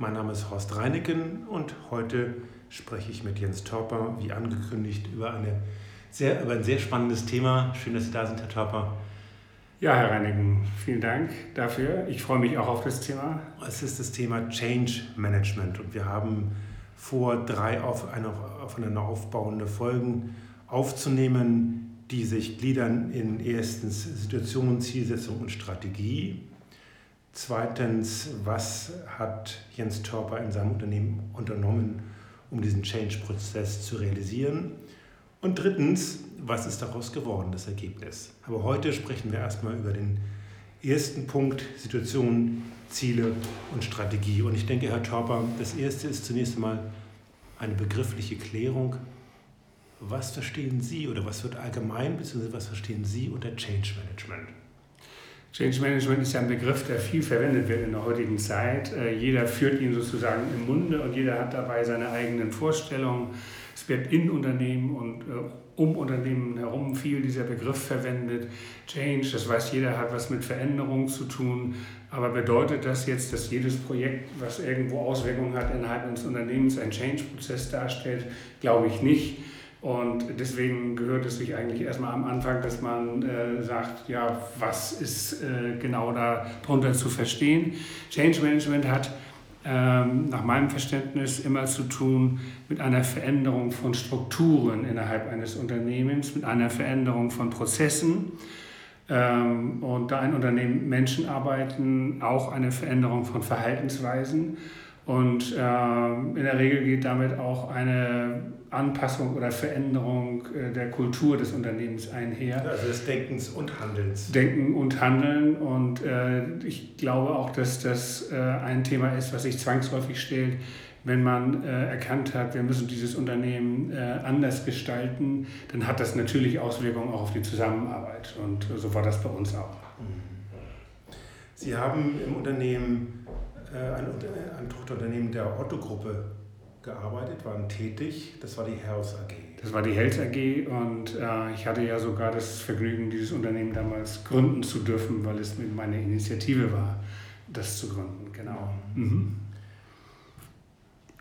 Mein Name ist Horst Reineken und heute spreche ich mit Jens Torper, wie angekündigt, über, eine sehr, über ein sehr spannendes Thema. Schön, dass Sie da sind, Herr Torper. Ja, Herr Reineken, vielen Dank dafür. Ich freue mich auch auf das Thema. Es ist das Thema Change Management und wir haben vor, drei auf, eine, aufeinander aufbauende Folgen aufzunehmen, die sich gliedern in erstens Situation, Zielsetzung und Strategie. Zweitens, was hat Jens Torper in seinem Unternehmen unternommen, um diesen Change-Prozess zu realisieren? Und drittens, was ist daraus geworden, das Ergebnis? Aber heute sprechen wir erstmal über den ersten Punkt, Situation, Ziele und Strategie. Und ich denke, Herr Torper, das erste ist zunächst einmal eine begriffliche Klärung. Was verstehen Sie oder was wird allgemein, beziehungsweise was verstehen Sie unter Change Management? Change Management ist ja ein Begriff, der viel verwendet wird in der heutigen Zeit. Äh, jeder führt ihn sozusagen im Munde und jeder hat dabei seine eigenen Vorstellungen. Es wird in Unternehmen und äh, um Unternehmen herum viel dieser Begriff verwendet. Change, das weiß jeder, hat was mit Veränderung zu tun. Aber bedeutet das jetzt, dass jedes Projekt, was irgendwo Auswirkungen hat innerhalb eines Unternehmens, ein Change-Prozess darstellt? Glaube ich nicht. Und deswegen gehört es sich eigentlich erstmal am Anfang, dass man äh, sagt, ja, was ist äh, genau darunter zu verstehen. Change Management hat ähm, nach meinem Verständnis immer zu tun mit einer Veränderung von Strukturen innerhalb eines Unternehmens, mit einer Veränderung von Prozessen. Ähm, und da ein Unternehmen Menschen arbeiten, auch eine Veränderung von Verhaltensweisen. Und äh, in der Regel geht damit auch eine Anpassung oder Veränderung äh, der Kultur des Unternehmens einher. Also des Denkens und Handelns. Denken und Handeln. Und äh, ich glaube auch, dass das äh, ein Thema ist, was sich zwangsläufig stellt, wenn man äh, erkannt hat, wir müssen dieses Unternehmen äh, anders gestalten, dann hat das natürlich Auswirkungen auch auf die Zusammenarbeit. Und so war das bei uns auch. Sie haben im Unternehmen ein, ein Tochterunternehmen der Otto-Gruppe gearbeitet, waren tätig. Das war die Health AG. Das war die Health AG und äh, ich hatte ja sogar das Vergnügen, dieses Unternehmen damals gründen zu dürfen, weil es meine Initiative war, das zu gründen. Genau. Mhm.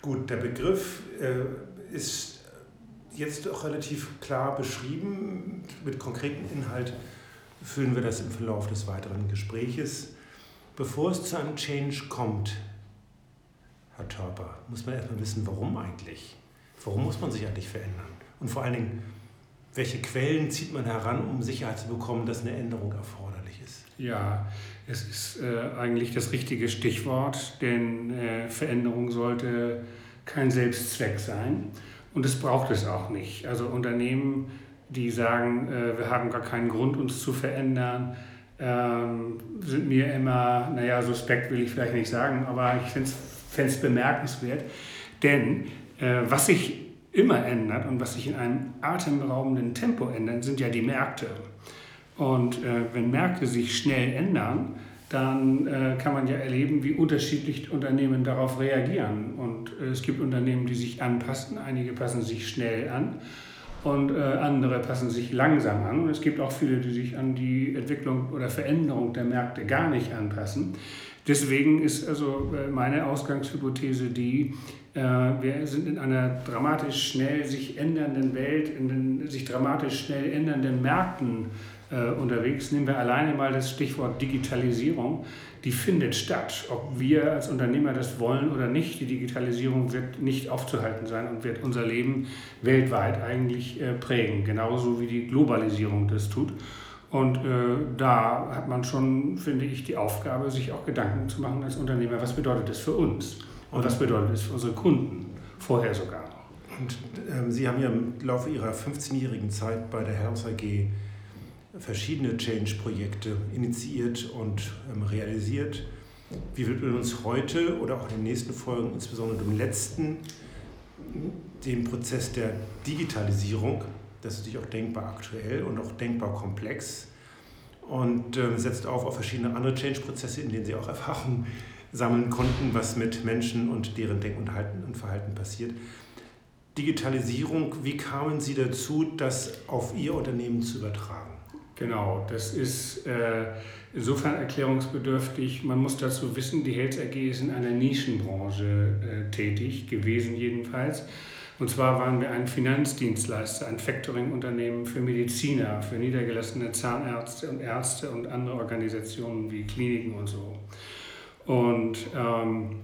Gut, der Begriff äh, ist jetzt auch relativ klar beschrieben. Mit konkretem Inhalt füllen wir das im Verlauf des weiteren Gespräches. Bevor es zu einem Change kommt, Herr Törper, muss man erstmal wissen, warum eigentlich? Warum muss man sich eigentlich verändern? Und vor allen Dingen, welche Quellen zieht man heran, um Sicherheit zu bekommen, dass eine Änderung erforderlich ist? Ja, es ist äh, eigentlich das richtige Stichwort, denn äh, Veränderung sollte kein Selbstzweck sein und es braucht es auch nicht. Also Unternehmen, die sagen, äh, wir haben gar keinen Grund, uns zu verändern, ähm, sind mir immer, naja, suspekt will ich vielleicht nicht sagen, aber ich finde es bemerkenswert. Denn äh, was sich immer ändert und was sich in einem atemberaubenden Tempo ändert, sind ja die Märkte. Und äh, wenn Märkte sich schnell ändern, dann äh, kann man ja erleben, wie unterschiedlich Unternehmen darauf reagieren. Und äh, es gibt Unternehmen, die sich anpassen, einige passen sich schnell an und äh, andere passen sich langsam an. Und es gibt auch viele, die sich an die Entwicklung oder Veränderung der Märkte gar nicht anpassen. Deswegen ist also äh, meine Ausgangshypothese die, wir sind in einer dramatisch schnell sich ändernden Welt, in den sich dramatisch schnell ändernden Märkten äh, unterwegs. Nehmen wir alleine mal das Stichwort Digitalisierung. Die findet statt. Ob wir als Unternehmer das wollen oder nicht, die Digitalisierung wird nicht aufzuhalten sein und wird unser Leben weltweit eigentlich äh, prägen, genauso wie die Globalisierung das tut. Und äh, da hat man schon, finde ich, die Aufgabe, sich auch Gedanken zu machen als Unternehmer, was bedeutet das für uns und was bedeutet das für unsere Kunden, vorher sogar noch. Und ähm, Sie haben ja im Laufe Ihrer 15-jährigen Zeit bei der Health AG verschiedene Change-Projekte initiiert und ähm, realisiert. Wir widmen uns heute oder auch in den nächsten Folgen, insbesondere dem letzten, dem Prozess der Digitalisierung. Das ist natürlich auch denkbar aktuell und auch denkbar komplex und äh, setzt auf auf verschiedene andere Change-Prozesse, in denen Sie auch Erfahrungen sammeln konnten, was mit Menschen und deren Denken und Verhalten passiert. Digitalisierung, wie kamen Sie dazu, das auf Ihr Unternehmen zu übertragen? Genau, das ist äh, insofern erklärungsbedürftig. Man muss dazu wissen, die Health AG ist in einer Nischenbranche äh, tätig, gewesen jedenfalls. Und zwar waren wir ein Finanzdienstleister, ein Factoring-Unternehmen für Mediziner, für niedergelassene Zahnärzte und Ärzte und andere Organisationen wie Kliniken und so. Und ähm,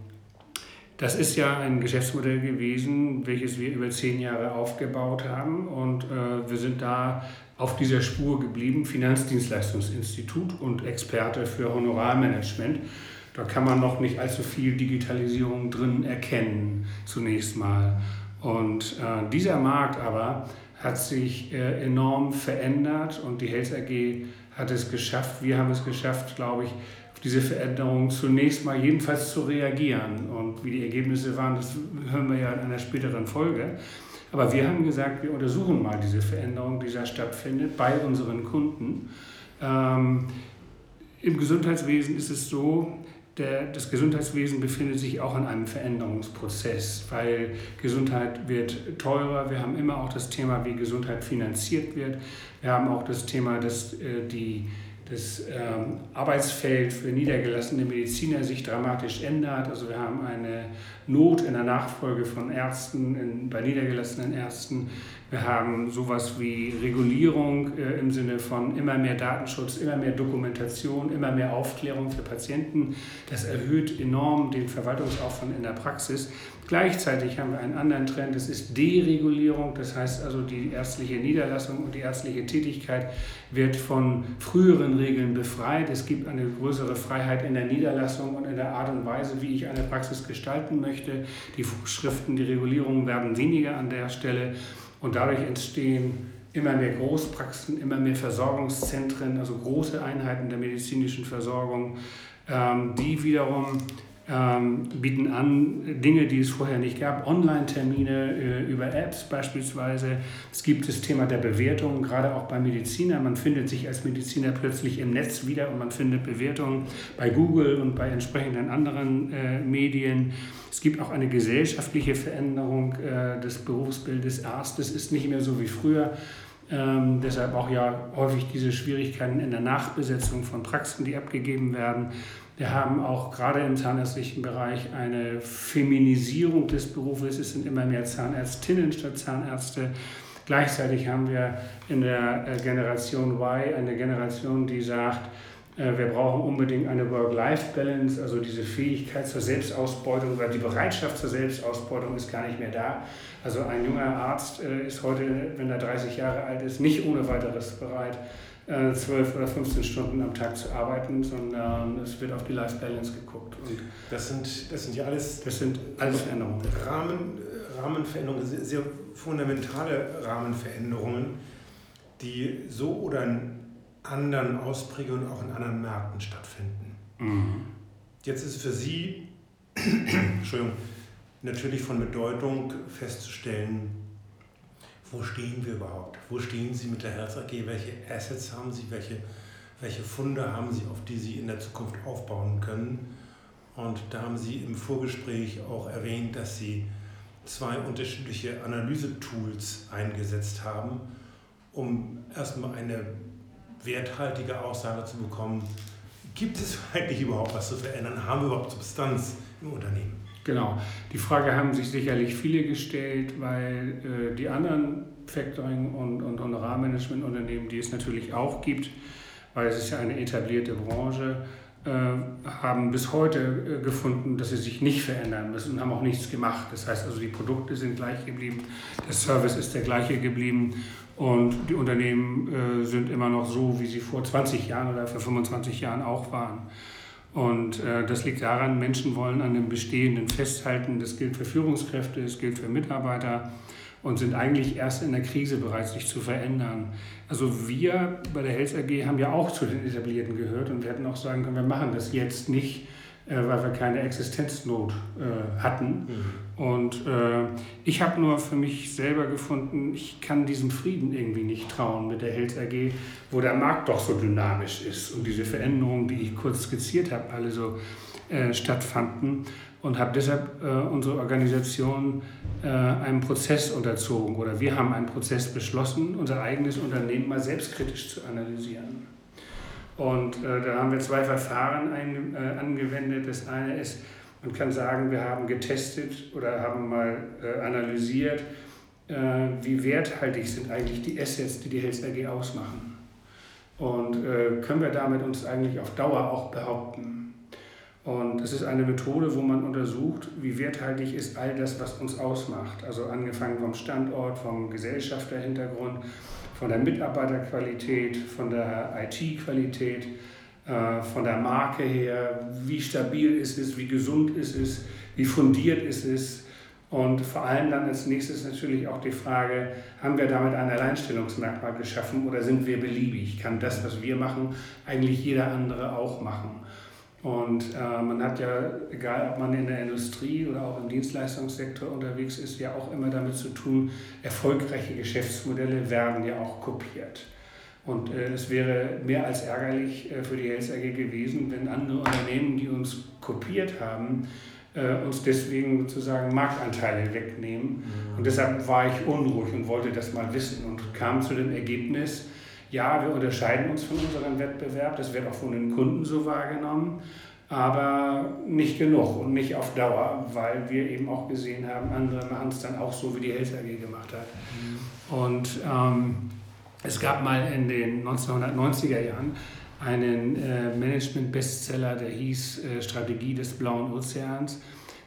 das ist ja ein Geschäftsmodell gewesen, welches wir über zehn Jahre aufgebaut haben und äh, wir sind da auf dieser Spur geblieben, Finanzdienstleistungsinstitut und Experte für Honorarmanagement. Da kann man noch nicht allzu viel Digitalisierung drin erkennen, zunächst mal. Und äh, dieser Markt aber hat sich äh, enorm verändert und die Health AG hat es geschafft, wir haben es geschafft, glaube ich, diese Veränderung zunächst mal jedenfalls zu reagieren. Und wie die Ergebnisse waren, das hören wir ja in einer späteren Folge. Aber wir haben gesagt, wir untersuchen mal diese Veränderung, die da stattfindet bei unseren Kunden. Ähm, Im Gesundheitswesen ist es so, der, das Gesundheitswesen befindet sich auch in einem Veränderungsprozess, weil Gesundheit wird teurer. Wir haben immer auch das Thema, wie Gesundheit finanziert wird. Wir haben auch das Thema, dass äh, die das ähm, Arbeitsfeld für niedergelassene Mediziner sich dramatisch ändert. Also wir haben eine Not in der Nachfolge von Ärzten, in, bei niedergelassenen Ärzten. Wir haben sowas wie Regulierung äh, im Sinne von immer mehr Datenschutz, immer mehr Dokumentation, immer mehr Aufklärung für Patienten. Das erhöht enorm den Verwaltungsaufwand in der Praxis. Gleichzeitig haben wir einen anderen Trend, das ist Deregulierung, das heißt also die ärztliche Niederlassung und die ärztliche Tätigkeit wird von früheren Regeln befreit. Es gibt eine größere Freiheit in der Niederlassung und in der Art und Weise, wie ich eine Praxis gestalten möchte. Die Vorschriften, die Regulierungen werden weniger an der Stelle und dadurch entstehen immer mehr Großpraxen, immer mehr Versorgungszentren, also große Einheiten der medizinischen Versorgung, ähm, die wiederum ähm, bieten an Dinge, die es vorher nicht gab, Online-Termine äh, über Apps beispielsweise. Es gibt das Thema der Bewertung, gerade auch bei Medizinern. Man findet sich als Mediziner plötzlich im Netz wieder und man findet Bewertungen bei Google und bei entsprechenden anderen äh, Medien. Es gibt auch eine gesellschaftliche Veränderung äh, des Berufsbildes Arztes, ist nicht mehr so wie früher. Ähm, deshalb auch ja häufig diese Schwierigkeiten in der Nachbesetzung von Praxen, die abgegeben werden. Wir haben auch gerade im zahnärztlichen Bereich eine Feminisierung des Berufes. Es sind immer mehr Zahnärztinnen statt Zahnärzte. Gleichzeitig haben wir in der äh, Generation Y eine Generation, die sagt, äh, wir brauchen unbedingt eine Work-Life-Balance, also diese Fähigkeit zur Selbstausbeutung oder die Bereitschaft zur Selbstausbeutung ist gar nicht mehr da. Also ein junger Arzt äh, ist heute, wenn er 30 Jahre alt ist, nicht ohne weiteres bereit, 12 oder 15 Stunden am Tag zu arbeiten, sondern es wird auf die Life Balance geguckt. Und das sind, das sind ja alles, das sind alles Veränderungen. Rahmen, Rahmenveränderungen, sehr, sehr fundamentale Rahmenveränderungen, die so oder in anderen Ausprägungen auch in anderen Märkten stattfinden. Mhm. Jetzt ist für Sie, Entschuldigung, natürlich von Bedeutung festzustellen, wo stehen wir überhaupt? Wo stehen Sie mit der Herz AG? Welche Assets haben Sie? Welche, welche Funde haben Sie, auf die Sie in der Zukunft aufbauen können? Und da haben Sie im Vorgespräch auch erwähnt, dass Sie zwei unterschiedliche Analysetools eingesetzt haben, um erstmal eine werthaltige Aussage zu bekommen. Gibt es eigentlich überhaupt was zu verändern? Haben wir überhaupt Substanz im Unternehmen? Genau. Die Frage haben sich sicherlich viele gestellt, weil äh, die anderen Factoring- und, und Honorarmanagementunternehmen, die es natürlich auch gibt, weil es ist ja eine etablierte Branche, äh, haben bis heute äh, gefunden, dass sie sich nicht verändern müssen und haben auch nichts gemacht. Das heißt also, die Produkte sind gleich geblieben, der Service ist der gleiche geblieben und die Unternehmen äh, sind immer noch so, wie sie vor 20 Jahren oder vor 25 Jahren auch waren. Und äh, das liegt daran, Menschen wollen an dem Bestehenden festhalten. Das gilt für Führungskräfte, das gilt für Mitarbeiter und sind eigentlich erst in der Krise bereit, sich zu verändern. Also wir bei der Health AG haben ja auch zu den Etablierten gehört und wir hätten auch sagen können, wir machen das jetzt nicht weil wir keine Existenznot äh, hatten. Mhm. Und äh, ich habe nur für mich selber gefunden, ich kann diesem Frieden irgendwie nicht trauen mit der Health AG, wo der Markt doch so dynamisch ist und diese Veränderungen, die ich kurz skizziert habe, alle so äh, stattfanden und habe deshalb äh, unsere Organisation äh, einem Prozess unterzogen oder wir haben einen Prozess beschlossen, unser eigenes Unternehmen mal selbstkritisch zu analysieren. Und äh, da haben wir zwei Verfahren ein, äh, angewendet. Das eine ist, man kann sagen, wir haben getestet oder haben mal äh, analysiert, äh, wie werthaltig sind eigentlich die Assets, die die Health AG ausmachen. Und können wir damit uns eigentlich auf Dauer auch behaupten. Und es ist eine Methode, wo man untersucht, wie werthaltig ist all das, was uns ausmacht. Also angefangen vom Standort, vom Gesellschafterhintergrund, von der Mitarbeiterqualität, von der IT-Qualität, äh, von der Marke her, wie stabil ist es, wie gesund ist es, wie fundiert ist es. Und vor allem dann als nächstes natürlich auch die Frage, haben wir damit ein Alleinstellungsmerkmal geschaffen oder sind wir beliebig? Kann das, was wir machen, eigentlich jeder andere auch machen? Und äh, man hat ja, egal ob man in der Industrie oder auch im Dienstleistungssektor unterwegs ist, ja auch immer damit zu tun, erfolgreiche Geschäftsmodelle werden ja auch kopiert. Und äh, es wäre mehr als ärgerlich äh, für die Health AG gewesen, wenn andere Unternehmen, die uns kopiert haben, äh, uns deswegen sozusagen Marktanteile wegnehmen. Mhm. Und deshalb war ich unruhig und wollte das mal wissen und kam zu dem Ergebnis, ja, wir unterscheiden uns von unserem Wettbewerb, das wird auch von den Kunden so wahrgenommen, aber nicht genug und nicht auf Dauer, weil wir eben auch gesehen haben, andere machen es dann auch so, wie die Health AG gemacht hat. Und ähm, es gab mal in den 1990er Jahren einen äh, Management-Bestseller, der hieß äh, Strategie des blauen Ozeans.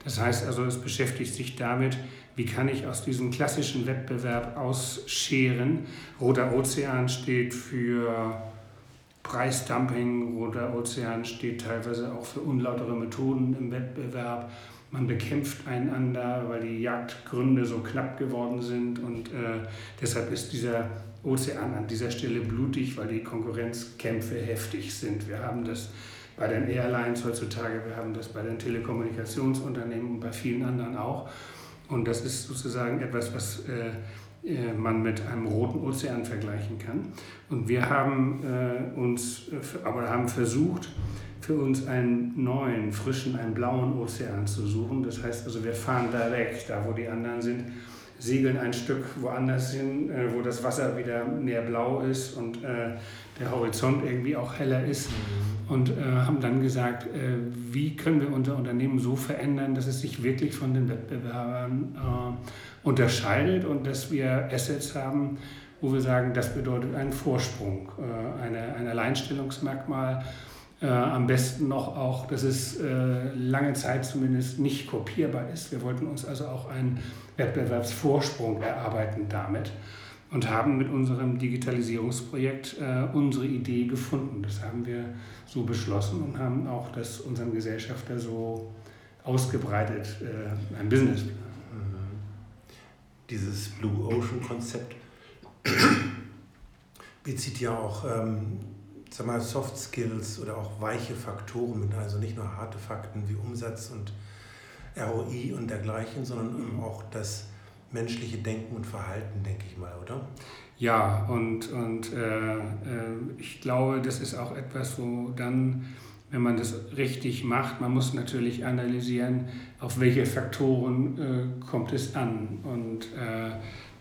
Das heißt also, es beschäftigt sich damit, wie kann ich aus diesem klassischen Wettbewerb ausscheren. Roter Ozean steht für Preisdumping, Roter Ozean steht teilweise auch für unlautere Methoden im Wettbewerb. Man bekämpft einander, weil die Jagdgründe so knapp geworden sind und äh, deshalb ist dieser Ozean an dieser Stelle blutig, weil die Konkurrenzkämpfe heftig sind. Wir haben das bei den Airlines heutzutage, wir haben das bei den Telekommunikationsunternehmen und bei vielen anderen auch. Und das ist sozusagen etwas, was äh, äh, man mit einem roten Ozean vergleichen kann. Und wir haben äh, uns, aber haben versucht, für uns einen neuen, frischen, einen blauen Ozean zu suchen. Das heißt also, wir fahren da weg, da wo die anderen sind, segeln ein Stück woanders hin, wo das Wasser wieder mehr blau ist und der Horizont irgendwie auch heller ist. Und äh, haben dann gesagt, äh, wie können wir unser Unternehmen so verändern, dass es sich wirklich von den Wettbewerbern äh, unterscheidet und dass wir Assets haben, wo wir sagen, das bedeutet einen Vorsprung, äh, eine, ein Alleinstellungsmerkmal. Äh, am besten noch auch, dass es äh, lange Zeit zumindest nicht kopierbar ist. Wir wollten uns also auch einen Wettbewerbsvorsprung erarbeiten damit und haben mit unserem Digitalisierungsprojekt äh, unsere Idee gefunden. Das haben wir so beschlossen und haben auch das unseren Gesellschafter so ausgebreitet, äh, ein Business. Mhm. Dieses Blue Ocean Konzept bezieht ja auch ähm, sag mal, Soft Skills oder auch weiche Faktoren mit, also nicht nur harte Fakten wie Umsatz und ROI und dergleichen, sondern auch das menschliche Denken und Verhalten, denke ich mal, oder? Ja, und, und äh, äh, ich glaube, das ist auch etwas, wo dann, wenn man das richtig macht, man muss natürlich analysieren, auf welche Faktoren äh, kommt es an und äh,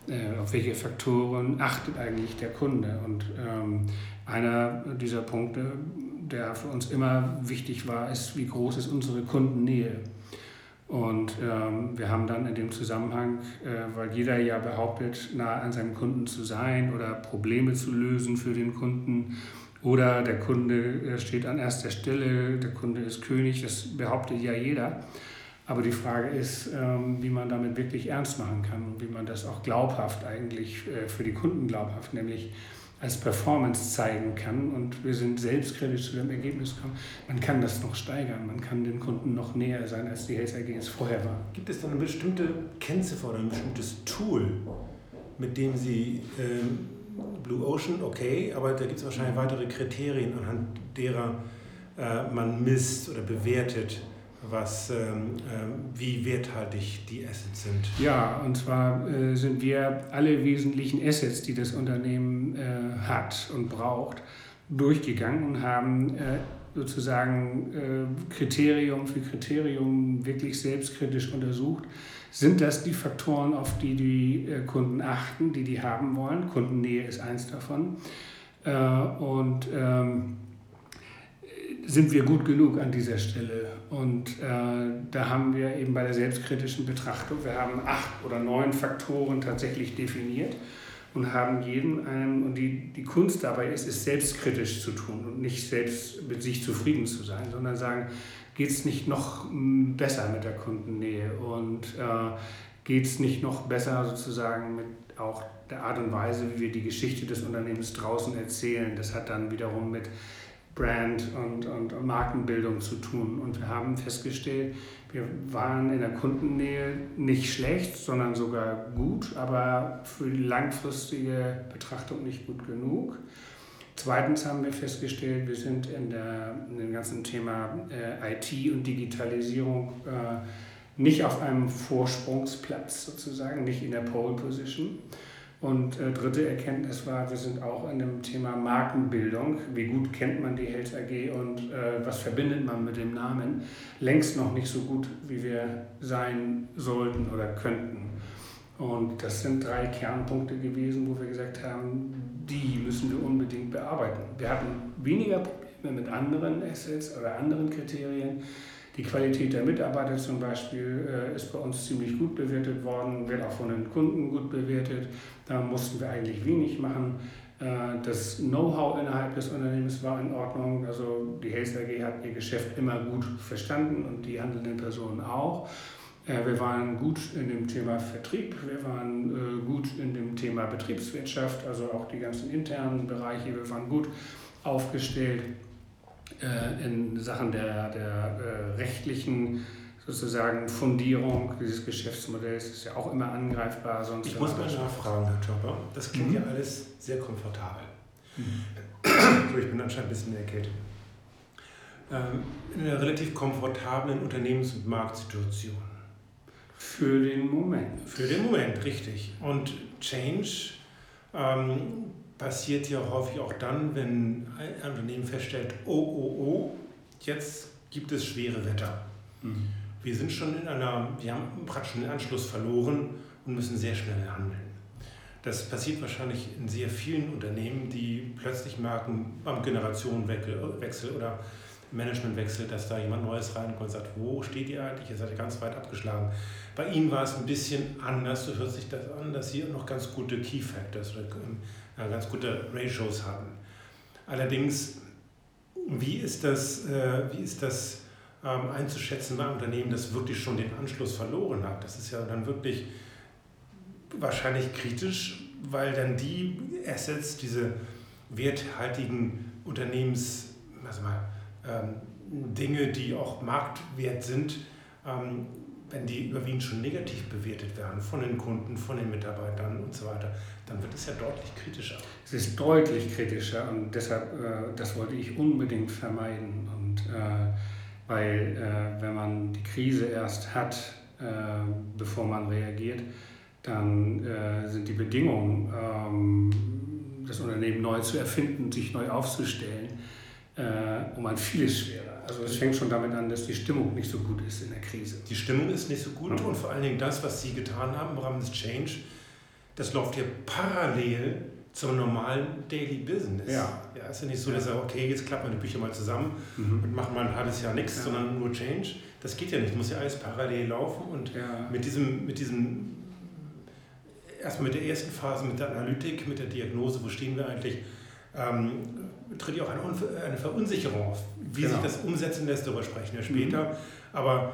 äh, auf welche Faktoren achtet eigentlich der Kunde. Und ähm, einer dieser Punkte, der für uns immer wichtig war, ist, wie groß ist unsere Kundennähe. Und ähm, wir haben dann in dem Zusammenhang, äh, weil jeder ja behauptet, nah an seinem Kunden zu sein oder Probleme zu lösen für den Kunden oder der Kunde steht an erster Stelle, der Kunde ist König, das behauptet ja jeder. Aber die Frage ist, ähm, wie man damit wirklich ernst machen kann und wie man das auch glaubhaft eigentlich äh, für die Kunden glaubhaft, nämlich als Performance zeigen kann. Und wir sind selbstkritisch zu dem Ergebnis gekommen, man kann das noch steigern, man kann den Kunden noch näher sein, als die Health AG es vorher war. Gibt es dann eine bestimmte Kennziffer oder ein bestimmtes Tool, mit dem Sie ähm, Blue Ocean, okay, aber da gibt es wahrscheinlich weitere Kriterien, anhand derer äh, man misst oder bewertet, was, ähm, äh, wie werthaltig die Assets sind. Ja, und zwar äh, sind wir alle wesentlichen Assets, die das Unternehmen äh, hat und braucht, durchgegangen und haben äh, sozusagen äh, Kriterium für Kriterium wirklich selbstkritisch untersucht. Sind das die Faktoren, auf die die äh, Kunden achten, die die haben wollen? Kundennähe ist eins davon. und ähm, sind wir gut genug an dieser Stelle? Und äh, da haben wir eben bei der selbstkritischen Betrachtung, wir haben acht oder neun Faktoren tatsächlich definiert und haben jeden einen, und die, die Kunst dabei ist, es selbstkritisch zu tun und nicht selbst mit sich zufrieden zu sein, sondern sagen, geht es nicht noch hm, besser mit der Kundennähe und äh, geht es nicht noch besser sozusagen mit auch der Art und Weise, wie wir die Geschichte des Unternehmens draußen erzählen. Das hat dann wiederum mit Brand und, und Markenbildung zu tun. Und wir haben festgestellt, wir waren in der Kundennähe nicht schlecht, sondern sogar gut, aber für die langfristige Betrachtung nicht gut genug. Zweitens haben wir festgestellt, wir sind in, der, in dem ganzen Thema äh, IT und Digitalisierung äh, nicht auf einem Vorsprungsplatz sozusagen, nicht in der Pole Position. Und äh, dritte Erkenntnis war, wir sind auch in dem Thema Markenbildung. Wie gut kennt man die Health AG und äh, was verbindet man mit dem Namen? Längst noch nicht so gut, wie wir sein sollten oder könnten. Und das sind drei Kernpunkte gewesen, wo wir gesagt haben, die müssen wir unbedingt bearbeiten. Wir hatten weniger Probleme mit anderen Assets oder anderen Kriterien. Die Qualität der Mitarbeiter zum Beispiel äh, ist bei uns ziemlich gut bewertet worden, wird auch von den Kunden gut bewertet. Da mussten wir eigentlich wenig machen. Äh, das Know-how innerhalb des Unternehmens war in Ordnung. Also die Health AG hat ihr Geschäft immer gut verstanden und die handelnden Personen auch. Äh, wir waren gut in dem Thema Vertrieb, wir waren äh, gut in dem Thema Betriebswirtschaft, also auch die ganzen internen Bereiche, wir waren gut aufgestellt äh, in Sachen der, der äh, rechtlichen sozusagen Fundierung dieses Geschäftsmodells ist ja auch immer angreifbar. Sonst ich muss mal nachfragen, Herr Chopper. Das klingt mhm. ja alles sehr komfortabel. Mhm. So, ich bin anscheinend ein bisschen erkältet. Ähm, in einer relativ komfortablen Unternehmens- und Marktsituation. Für den Moment. Für den Moment, richtig. Und Change ähm, passiert ja häufig auch dann, wenn ein Unternehmen feststellt, oh, oh, oh, jetzt gibt es schwere Wetter. Mhm. Wir sind schon in einer, wir haben praktisch den Anschluss verloren und müssen sehr schnell handeln. Das passiert wahrscheinlich in sehr vielen Unternehmen, die plötzlich merken, beim Generationenwechsel oder Managementwechsel, dass da jemand Neues reinkommt und sagt, wo steht ihr eigentlich? Ihr seid ja ganz weit abgeschlagen. Bei Ihnen war es ein bisschen anders, so hört sich das an, dass Sie noch ganz gute Key Factors oder ähm, ja, ganz gute Ratios haben. Allerdings, wie ist das, äh, wie ist das ähm, einzuschätzen bei einem Unternehmen, das wirklich schon den Anschluss verloren hat? Das ist ja dann wirklich wahrscheinlich kritisch, weil dann die Assets, diese werthaltigen Unternehmens, also mal, Dinge, die auch Marktwert sind, ähm, wenn die überwiegend schon negativ bewertet werden von den Kunden, von den Mitarbeitern und so weiter, dann wird es ja deutlich kritischer. Es ist deutlich kritischer und deshalb, äh, das wollte ich unbedingt vermeiden. Und äh, weil, äh, wenn man die Krise erst hat, bevor man reagiert, dann sind die Bedingungen, ähm, das Unternehmen neu zu erfinden, sich neu aufzustellen, äh, um ein vieles schwerer. Also es fängt schon damit an, dass die Stimmung nicht so gut ist in der Krise. Die Stimmung ist nicht so gut mhm. und vor allen Dingen das, was Sie getan haben im Rahmen des Change, das läuft ja parallel zum normalen Daily Business. Ja. ja ist ja nicht so, dass er, okay, jetzt klappt man die Bücher mal zusammen mhm. und machen mal ein halbes Jahr nichts, ja. sondern nur Change. Das geht ja nicht, muss ja alles parallel laufen und ja. mit diesem, mit diesem, erstmal mit der ersten Phase, mit der Analytik, mit der Diagnose, wo stehen wir eigentlich, ähm, tritt ja auch eine, eine Verunsicherung auf. Wie genau. sich das umsetzen lässt, darüber sprechen wir später. Mhm. Aber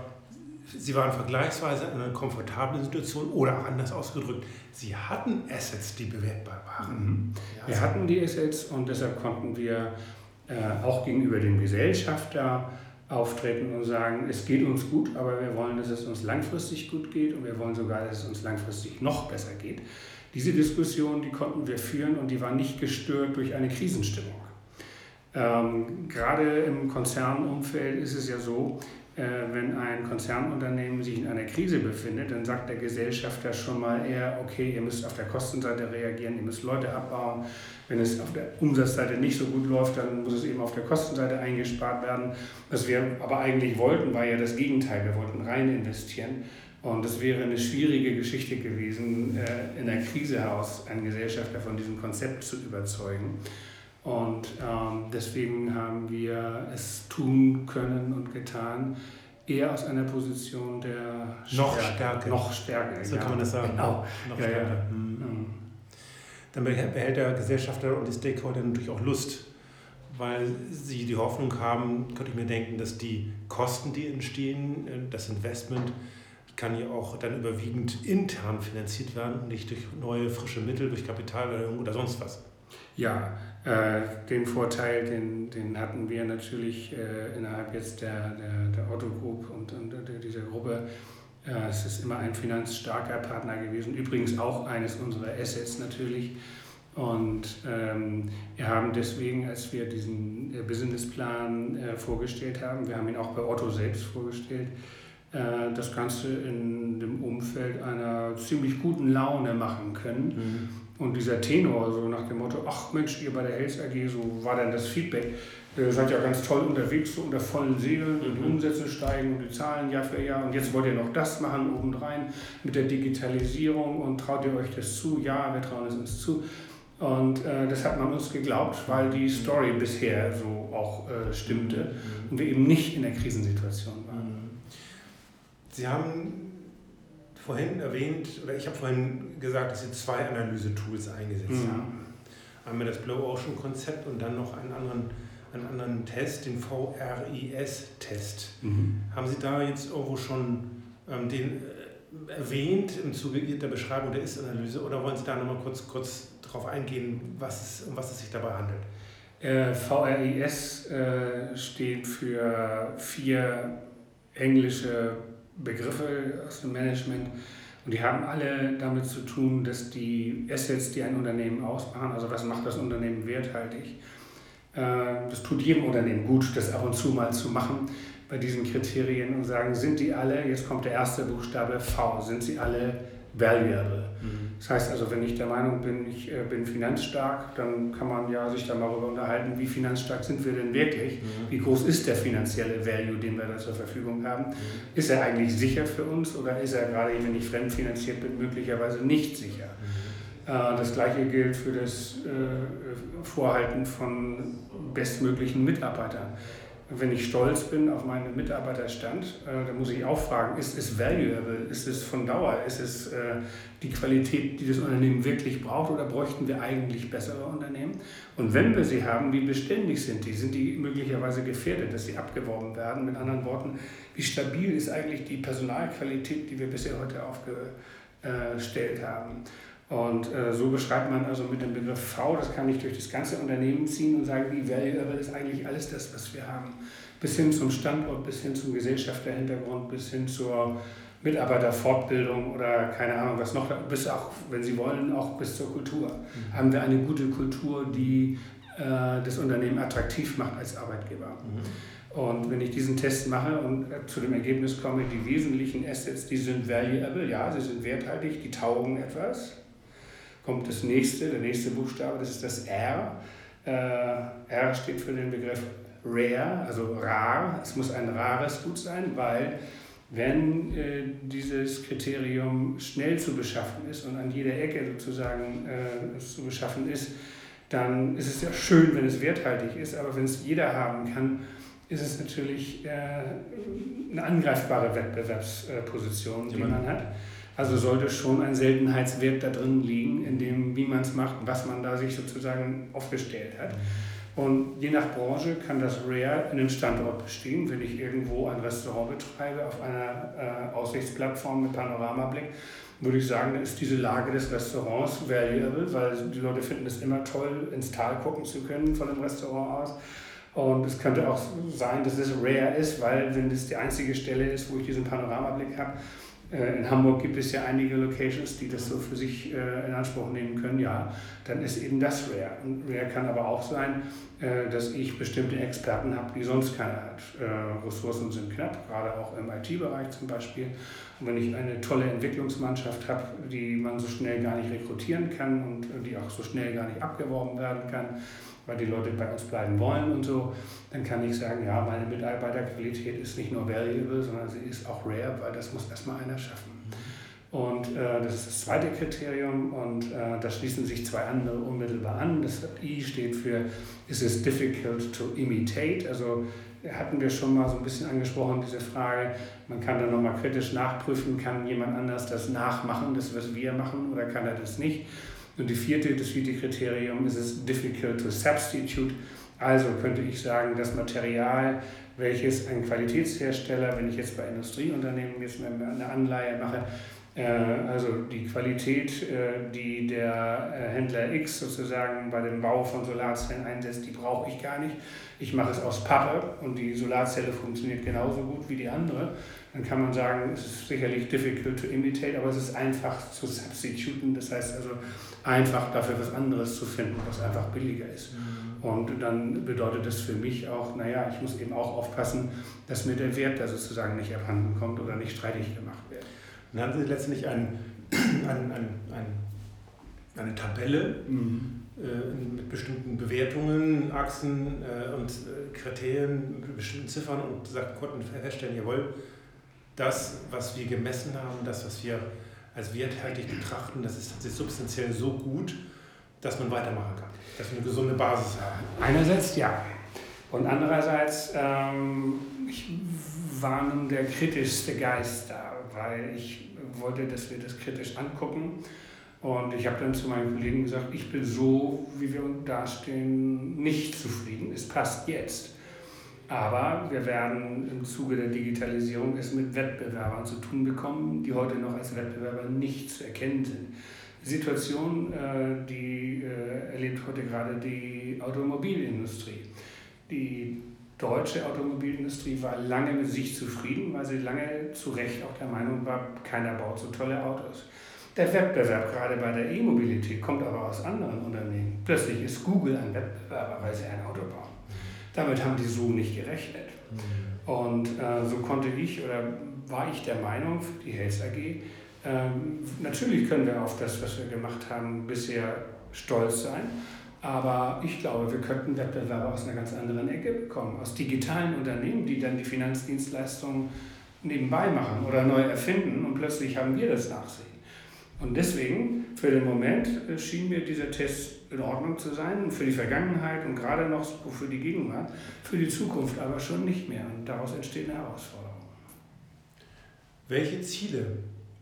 Sie waren vergleichsweise in einer komfortablen Situation oder anders ausgedrückt, Sie hatten Assets, die bewertbar waren. Mhm. Ja, wir hatten die Assets und deshalb konnten wir äh, auch gegenüber dem Gesellschafter auftreten und sagen, es geht uns gut, aber wir wollen, dass es uns langfristig gut geht und wir wollen sogar, dass es uns langfristig noch besser geht. Diese Diskussion, die konnten wir führen und die war nicht gestört durch eine Krisenstimmung. Ähm, gerade im Konzernumfeld ist es ja so, äh, wenn Konzernunternehmen sich in einer Krise befindet, dann sagt der Gesellschafter schon mal eher, okay, ihr müsst auf der Kostenseite reagieren, ihr müsst Leute abbauen. Wenn es auf der Umsatzseite nicht so gut läuft, dann muss es eben auf der Kostenseite eingespart werden. Was wir aber eigentlich wollten, war ja das Gegenteil. Wir wollten rein investieren. Und es wäre eine schwierige Geschichte gewesen, äh, in der Krise heraus einen Gesellschafter von diesem Konzept zu überzeugen. Und ähm, deswegen haben wir es tun können und getan, eher aus einer Position der noch Stärke. Noch Stärke. So ja. kann man das sagen. Genau. Noch ja, Stärke. Ja. Mhm. Dann behält der Gesellschafter und die Stakeholder natürlich auch Lust, weil sie die Hoffnung haben, könnte ich mir denken, dass die Kosten, die entstehen, äh, das Investment, kann ja auch dann überwiegend intern finanziert werden und nicht durch neue frische Mittel, durch Kapitalerhöhung oder sonst was. Ja, den Vorteil, den, den hatten wir natürlich äh, innerhalb jetzt der, der, der Otto Group und, und dieser Gruppe. Äh, es ist immer ein finanzstarker Partner gewesen, übrigens auch eines unserer Assets natürlich. Und ähm, wir haben deswegen, als wir diesen äh, Businessplan äh, vorgestellt haben, wir haben ihn auch bei Otto selbst vorgestellt, äh, das Ganze in dem Umfeld einer ziemlich guten Laune machen können. Mhm und dieser Tenor, so nach dem Motto, ach Mensch, ihr bei der Health AG, so war dann das Feedback, ihr seid ja ganz toll unterwegs, so unter vollen Segeln, und die mhm. Umsätze steigen und die Zahlen Jahr für Jahr und jetzt wollt ihr noch das machen obendrein mit der Digitalisierung und traut ihr euch das zu? Ja, wir trauen es uns zu. Und äh, das hat man uns geglaubt, weil die Story bisher so auch äh, stimmte mhm. und wir eben nicht in der Krisensituation waren. Sie haben vorhin erwähnt, oder ich habe vorhin gesagt, dass Sie zwei Analyse-Tools eingesetzt mhm. haben. Einmal das Blue Ocean Konzept und dann noch einen anderen, einen anderen Test, den VRIS-Test. Mhm. Haben Sie da jetzt irgendwo schon ähm, den äh, erwähnt im Zuge der Beschreibung der Ist-Analyse oder wollen Sie da nochmal kurz, kurz darauf eingehen, was um was es sich dabei handelt? Äh, VRIS äh, steht für vier englische Begriffe aus dem Management und die haben alle damit zu tun, dass die Assets, die ein Unternehmen ausmachen, also was macht das Unternehmen werthaltig, äh, das tut jedem Unternehmen gut, das ab und zu mal zu machen bei diesen Kriterien und sagen, sind die alle, jetzt kommt der erste Buchstabe V, sind sie alle valuable? Das heißt also, wenn ich der Meinung bin, ich äh, bin finanzstark, dann kann man ja sich darüber unterhalten, wie finanzstark sind wir denn wirklich? Mhm. Wie groß ist der finanzielle Value, den wir da zur Verfügung haben? Mhm. Ist er eigentlich sicher für uns oder ist er gerade, wenn ich fremdfinanziert bin, möglicherweise nicht sicher? Mhm. Äh, das gleiche gilt für das äh, Vorhalten von bestmöglichen Mitarbeitern wenn ich stolz bin auf meinen Mitarbeiterstand, äh, dann muss ich auch fragen, ist es valuable, ist es von Dauer, ist es äh, die Qualität, die das Unternehmen wirklich braucht oder bräuchten wir eigentlich bessere Unternehmen? Und wenn wir sie haben, wie beständig sind die? Sind die möglicherweise gefährdet, dass sie abgeworben werden? Mit anderen Worten, wie stabil ist eigentlich die Personalqualität, die wir bisher heute aufgestellt haben? Und äh, so beschreibt man also mit dem Begriff V, das kann ich durch das ganze Unternehmen ziehen und sagen, wie valuable ist eigentlich alles das, was wir haben. Bis hin zum Standort, bis hin zum Gesellschafterhintergrund, bis hin zur Mitarbeiterfortbildung oder keine Ahnung was noch, bis auch, wenn Sie wollen, auch bis zur Kultur. Mhm. Haben wir eine gute Kultur, die äh, das Unternehmen attraktiv macht als Arbeitgeber. Mhm. Und wenn ich diesen Test mache und äh, zu dem Ergebnis komme, die wesentlichen Assets, die sind valuable, ja, sie sind werthaltig, die taugen etwas, kommt das nächste, der nächste Buchstabe, das ist das R. Äh, R steht für den Begriff rare, also rar. Es muss ein rares Gut sein, weil wenn äh, dieses Kriterium schnell zu beschaffen ist und an jeder Ecke sozusagen äh, zu beschaffen ist, dann ist es ja schön, wenn es werthaltig ist, aber wenn es jeder haben kann, ist es natürlich äh, eine angreifbare Wettbewerbsposition, die man hat. Also sollte schon ein Seltenheitswert da drin liegen, in dem, wie man es macht, was man da sich sozusagen aufgestellt hat. Und je nach Branche kann das Rare in einem Standort bestehen. Wenn ich irgendwo ein Restaurant betreibe auf einer äh, Aussichtsplattform mit Panoramablick, würde ich sagen, ist diese Lage des Restaurants valuable, weil die Leute finden es immer toll, ins Tal gucken zu können von dem Restaurant aus. Und es könnte auch sein, dass es rare ist, weil wenn das die einzige Stelle ist, wo ich diesen Panoramablick habe, in Hamburg gibt es ja einige Locations, die das so für sich äh, in Anspruch nehmen können, ja, dann ist eben das Rare. Und Rare kann aber auch sein, äh, dass ich bestimmte Experten habe, die sonst keiner hat. Ressourcen sind knapp, gerade auch im IT-Bereich zum Beispiel. Und wenn ich eine tolle Entwicklungsmannschaft habe, die man so schnell gar nicht rekrutieren kann und die auch so schnell gar nicht abgeworben werden kann, weil die Leute bei uns bleiben wollen und so, dann kann ich sagen, ja, meine Mitarbeiterqualität ist nicht nur valuable, sondern sie ist auch rare, weil das muss erstmal einer schaffen. Und äh, das ist das zweite Kriterium und äh, da schließen sich zwei andere unmittelbar an. Das I steht für Is it difficult to imitate? Also hatten wir schon mal so ein bisschen angesprochen, diese Frage. Man kann dann nochmal kritisch nachprüfen, kann jemand anders das nachmachen, das was wir machen, oder kann er das nicht? Und die vierte, das vierte Kriterium ist es difficult to substitute. Also könnte ich sagen, das Material, welches ein Qualitätshersteller, wenn ich jetzt bei Industrieunternehmen jetzt eine Anleihe mache, äh, also die Qualität, äh, die der äh, Händler X sozusagen bei dem Bau von Solarzellen einsetzt, die brauche ich gar nicht. Ich mache es aus Pappe und die Solarzelle funktioniert genauso gut wie die andere. Dann kann man sagen, es ist sicherlich difficult to imitate, aber es ist einfach zu substituten. Das heißt also, einfach dafür was anderes zu finden, was einfach billiger ist. Mhm. Und dann bedeutet das für mich auch, naja, ich muss eben auch aufpassen, dass mir der Wert da sozusagen nicht abhanden kommt oder nicht streitig gemacht wird. Dann haben Sie letztendlich ein, ein, ein, ein eine Tabelle mhm. äh, mit bestimmten Bewertungen, Achsen äh, und äh, Kriterien, bestimmten Ziffern und sagt, konnten feststellen, jawohl, das, was wir gemessen haben, das, was wir als werthaltig betrachten, das ist tatsächlich substanziell so gut, dass man weitermachen kann, dass wir eine gesunde Basis haben. Einerseits ja. Und andererseits, ähm, ich war nun der kritischste Geist da, weil ich wollte, dass wir das kritisch angucken. Und ich habe dann zu meinen Kollegen gesagt, ich bin so, wie wir dastehen, nicht zufrieden. Es passt jetzt. Aber wir werden im Zuge der Digitalisierung es mit Wettbewerbern zu tun bekommen, die heute noch als Wettbewerber nicht zu erkennen sind. Die Situation, äh, die äh, erlebt heute gerade die Automobilindustrie. Die deutsche Automobilindustrie war lange mit sich zufrieden, weil sie lange zu Recht auch der Meinung war, keiner baut so tolle Autos. Der Wettbewerb gerade bei der E-Mobilität kommt aber aus anderen Unternehmen. Plötzlich ist Google ein Wettbewerber, weil sie ein Auto bauen. Damit haben die so nicht gerechnet. Mhm. Und äh, so konnte ich oder war ich der Meinung für die Health AG, äh, natürlich können wir auf das, was wir gemacht haben, bisher stolz sein. Aber ich glaube, wir könnten Wettbewerber aus einer ganz anderen Ecke bekommen, aus digitalen Unternehmen, die dann die Finanzdienstleistungen nebenbei machen oder neu erfinden und plötzlich haben wir das Nachsehen. Und deswegen, für den Moment, äh, schien mir dieser Test in Ordnung zu sein, für die Vergangenheit und gerade noch für die Gegenwart, für die Zukunft aber schon nicht mehr. Und daraus entsteht eine Herausforderung. Welche Ziele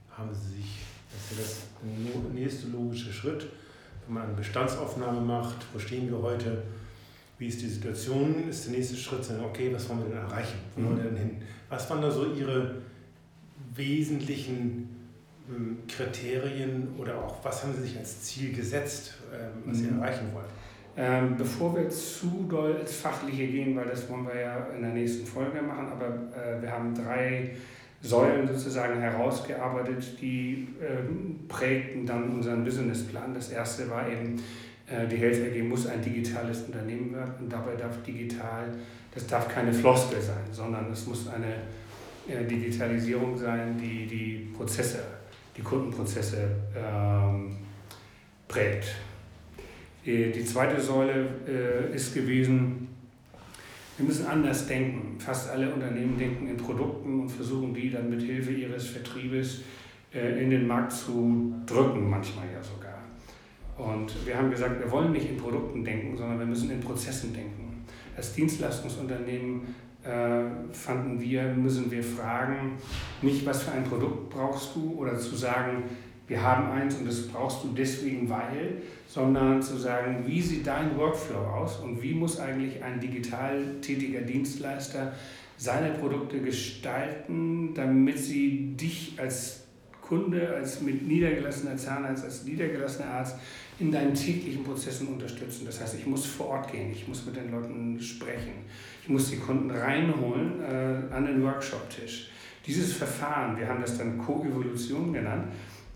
haben Sie sich? Das ist ja der nächste logische Schritt, wenn man eine Bestandsaufnahme macht. Wo stehen wir heute? Wie ist die Situation? Ist der nächste Schritt, okay, was wollen wir denn erreichen? Wo wollen wir denn hin? Was waren da so Ihre wesentlichen ähm, Kriterien oder auch was haben Sie sich als Ziel gesetzt, ähm, was Sie mhm. erreichen wollen? Ähm, bevor wir zu doll ins Fachliche gehen, weil das wollen wir ja in der nächsten Folge machen, aber äh, wir haben drei Säulen sozusagen herausgearbeitet, die äh, prägten dann unseren Businessplan. Das erste war eben, äh, die Health AG muss ein digitales Unternehmen werden und dabei darf digital, das darf keine Floskel sein, sondern es muss eine äh, Digitalisierung sein, die die Prozesse die Kundenprozesse ähm, prägt. Die zweite Säule äh, ist gewesen, wir müssen anders denken. Fast alle Unternehmen denken in Produkten und versuchen die dann mit Hilfe ihres Vertriebes äh, in den Markt zu drücken, manchmal ja sogar. Und wir haben gesagt, wir wollen nicht in Produkten denken, sondern wir müssen in Prozessen denken. Als Dienstleistungsunternehmen äh, fanden wir, müssen wir fragen, nicht was für ein Produkt brauchst du oder zu sagen, wir haben eins und das brauchst du deswegen, weil, sondern zu sagen, wie sieht dein Workflow aus und wie muss eigentlich ein digital tätiger Dienstleister seine Produkte gestalten, damit sie dich als Kunde, als mit niedergelassener Zahnarzt, als niedergelassener Arzt in deinen täglichen Prozessen unterstützen. Das heißt, ich muss vor Ort gehen, ich muss mit den Leuten sprechen, ich muss die Kunden reinholen äh, an den Workshop-Tisch. Dieses Verfahren, wir haben das dann Koevolution genannt,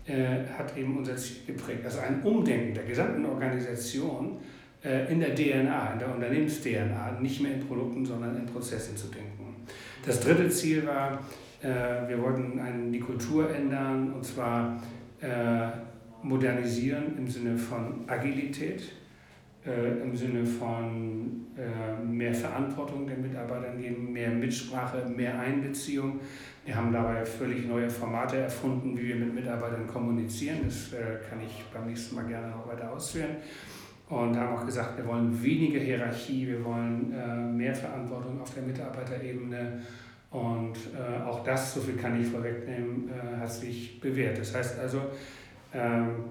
äh, hat eben unser Ziel geprägt. Also ein Umdenken der gesamten Organisation äh, in der DNA, in der Unternehmens-DNA, nicht mehr in Produkten, sondern in Prozessen zu denken. Das dritte Ziel war, äh, wir wollten die Kultur ändern und zwar modernisieren im Sinne von Agilität, im Sinne von mehr Verantwortung den Mitarbeitern geben, mehr Mitsprache, mehr Einbeziehung. Wir haben dabei völlig neue Formate erfunden, wie wir mit Mitarbeitern kommunizieren. Das kann ich beim nächsten Mal gerne noch weiter ausführen und haben auch gesagt, wir wollen weniger Hierarchie, wir wollen äh, mehr Verantwortung auf der Mitarbeiterebene und äh, auch das, so viel kann ich vorwegnehmen, äh, hat sich bewährt. Das heißt also, ähm,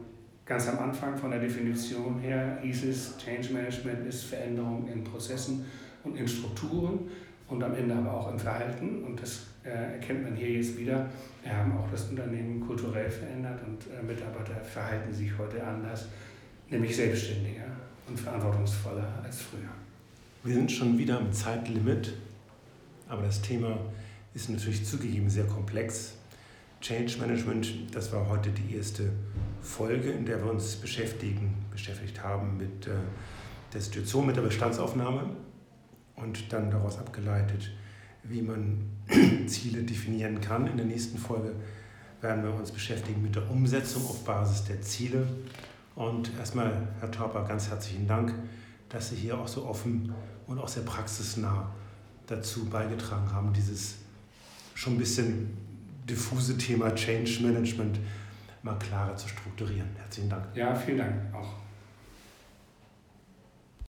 ganz am Anfang von der Definition her hieß es, Change Management ist Veränderung in Prozessen und in Strukturen und am Ende aber auch im Verhalten und das äh, erkennt man hier jetzt wieder. Wir haben auch das Unternehmen kulturell verändert und äh, Mitarbeiter verhalten sich heute anders nämlich selbstständiger und verantwortungsvoller als früher. Wir sind schon wieder am Zeitlimit, aber das Thema ist natürlich zugegeben sehr komplex. Change Management, das war heute die erste Folge, in der wir uns beschäftigen, beschäftigt haben mit äh, der Situation, mit der Bestandsaufnahme und dann daraus abgeleitet, wie man Ziele definieren kann. In der nächsten Folge werden wir uns beschäftigen mit der Umsetzung auf Basis der Ziele und erstmal, Herr Torper, ganz herzlichen Dank, dass Sie hier auch so offen und auch sehr praxisnah dazu beigetragen haben, dieses schon ein bisschen diffuse Thema Change Management mal klarer zu strukturieren. Herzlichen Dank. Ja, vielen Dank auch.